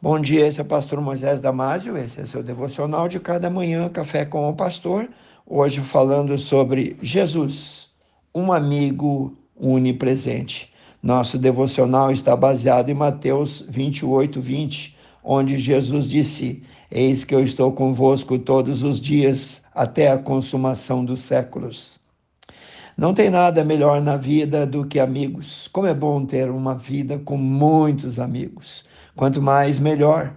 Bom dia, esse é o pastor Moisés Damásio, esse é seu devocional de cada manhã, Café com o Pastor. Hoje falando sobre Jesus, um amigo onipresente. Nosso devocional está baseado em Mateus 28, 20, onde Jesus disse: Eis que eu estou convosco todos os dias até a consumação dos séculos. Não tem nada melhor na vida do que amigos. Como é bom ter uma vida com muitos amigos. Quanto mais, melhor.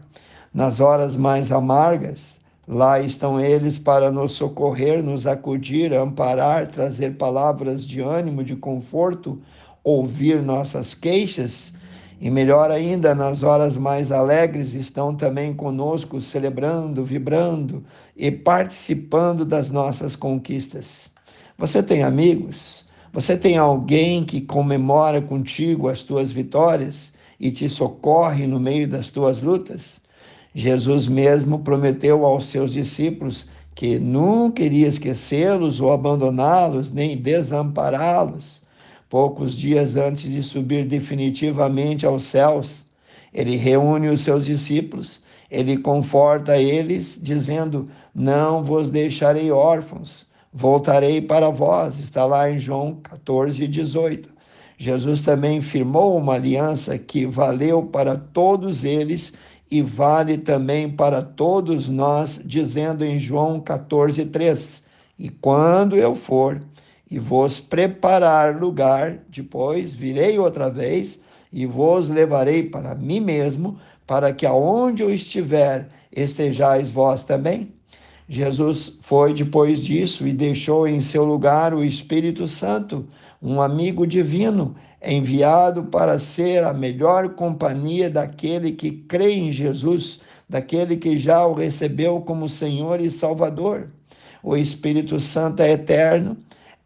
Nas horas mais amargas, lá estão eles para nos socorrer, nos acudir, amparar, trazer palavras de ânimo, de conforto, ouvir nossas queixas. E melhor ainda, nas horas mais alegres, estão também conosco, celebrando, vibrando e participando das nossas conquistas. Você tem amigos? Você tem alguém que comemora contigo as tuas vitórias? E te socorre no meio das tuas lutas? Jesus mesmo prometeu aos seus discípulos que nunca iria esquecê-los ou abandoná-los, nem desampará-los. Poucos dias antes de subir definitivamente aos céus, ele reúne os seus discípulos, ele conforta eles, dizendo: Não vos deixarei órfãos, voltarei para vós. Está lá em João 14, 18. Jesus também firmou uma aliança que valeu para todos eles e vale também para todos nós, dizendo em João 14, 3: E quando eu for e vos preparar lugar, depois virei outra vez e vos levarei para mim mesmo, para que aonde eu estiver estejais vós também. Jesus foi depois disso e deixou em seu lugar o Espírito Santo, um amigo divino, enviado para ser a melhor companhia daquele que crê em Jesus, daquele que já o recebeu como Senhor e Salvador. O Espírito Santo é eterno,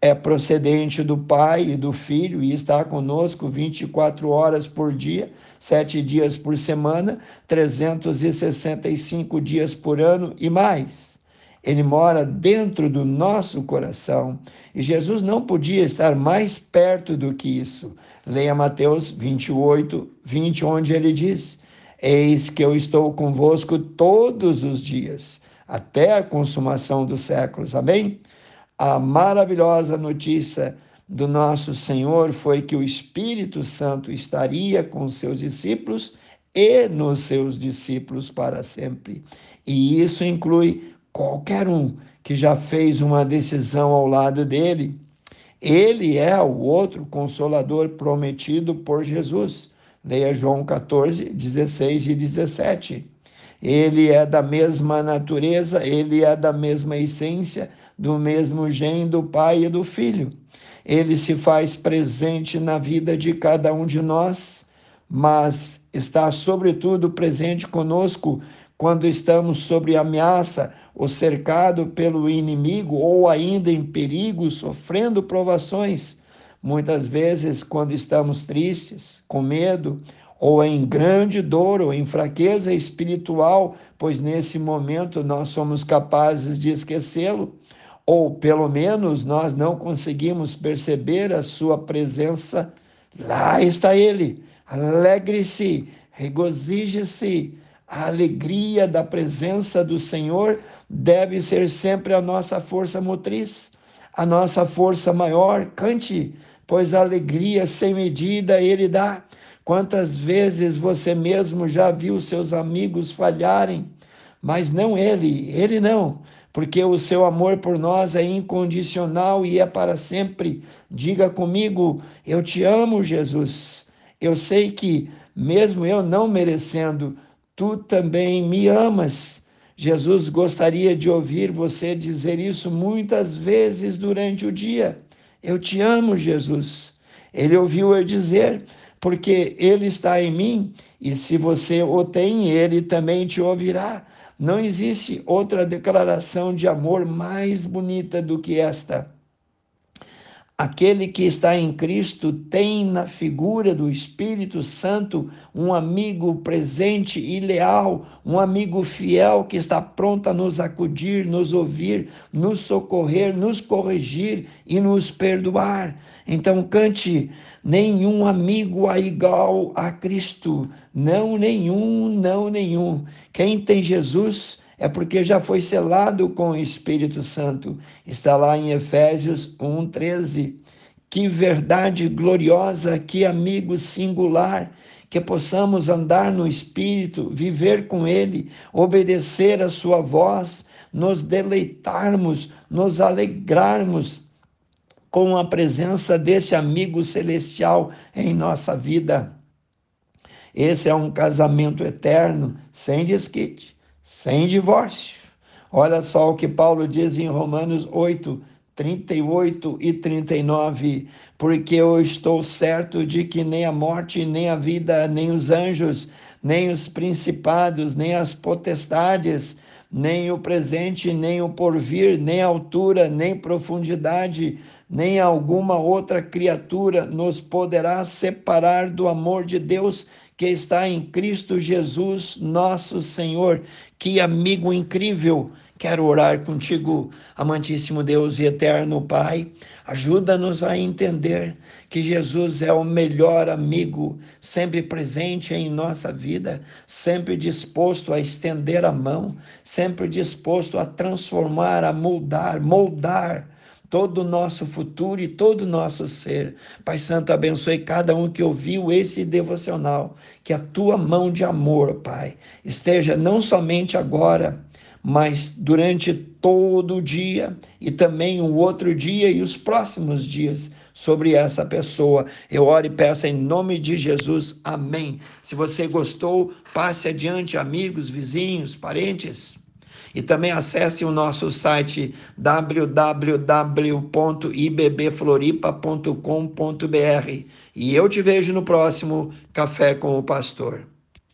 é procedente do Pai e do Filho e está conosco 24 horas por dia, sete dias por semana, 365 dias por ano e mais. Ele mora dentro do nosso coração. E Jesus não podia estar mais perto do que isso. Leia Mateus 28, 20, onde ele diz: Eis que eu estou convosco todos os dias, até a consumação dos séculos. Amém? A maravilhosa notícia do nosso Senhor foi que o Espírito Santo estaria com seus discípulos e nos seus discípulos para sempre. E isso inclui qualquer um que já fez uma decisão ao lado dele. Ele é o outro consolador prometido por Jesus. Leia João 14, 16 e 17. Ele é da mesma natureza, ele é da mesma essência, do mesmo gênio do Pai e do Filho. Ele se faz presente na vida de cada um de nós, mas está sobretudo presente conosco quando estamos sob ameaça ou cercado pelo inimigo ou ainda em perigo, sofrendo provações. Muitas vezes, quando estamos tristes, com medo, ou em grande dor, ou em fraqueza espiritual, pois nesse momento nós somos capazes de esquecê-lo, ou pelo menos nós não conseguimos perceber a sua presença, lá está ele. Alegre-se, regozije-se a alegria da presença do Senhor deve ser sempre a nossa força motriz, a nossa força maior. Cante, pois a alegria sem medida Ele dá. Quantas vezes você mesmo já viu seus amigos falharem, mas não Ele, Ele não, porque o seu amor por nós é incondicional e é para sempre. Diga comigo: Eu te amo, Jesus. Eu sei que, mesmo eu não merecendo, tu também me amas. Jesus gostaria de ouvir você dizer isso muitas vezes durante o dia. Eu te amo, Jesus. Ele ouviu eu dizer, porque ele está em mim, e se você o tem, ele também te ouvirá. Não existe outra declaração de amor mais bonita do que esta. Aquele que está em Cristo tem na figura do Espírito Santo um amigo presente e leal, um amigo fiel que está pronto a nos acudir, nos ouvir, nos socorrer, nos corrigir e nos perdoar. Então cante: nenhum amigo é igual a Cristo, não nenhum, não nenhum. Quem tem Jesus é porque já foi selado com o Espírito Santo. Está lá em Efésios 1:13. Que verdade gloriosa, que amigo singular, que possamos andar no Espírito, viver com Ele, obedecer a Sua voz, nos deleitarmos, nos alegrarmos com a presença desse amigo celestial em nossa vida. Esse é um casamento eterno, sem desquite sem divórcio. Olha só o que Paulo diz em Romanos 8, 38 e 39, porque eu estou certo de que nem a morte, nem a vida, nem os anjos, nem os principados, nem as potestades, nem o presente, nem o porvir, nem altura, nem profundidade, nem alguma outra criatura nos poderá separar do amor de Deus que está em Cristo Jesus, nosso Senhor. Que amigo incrível! Quero orar contigo, amantíssimo Deus e eterno Pai. Ajuda-nos a entender que Jesus é o melhor amigo, sempre presente em nossa vida, sempre disposto a estender a mão, sempre disposto a transformar, a moldar, moldar todo o nosso futuro e todo o nosso ser. Pai Santo, abençoe cada um que ouviu esse devocional, que a tua mão de amor, Pai, esteja não somente agora, mas durante todo o dia e também o outro dia e os próximos dias sobre essa pessoa. Eu oro e peço em nome de Jesus. Amém. Se você gostou, passe adiante, amigos, vizinhos, parentes. E também acesse o nosso site www.ibbfloripa.com.br. E eu te vejo no próximo Café com o Pastor.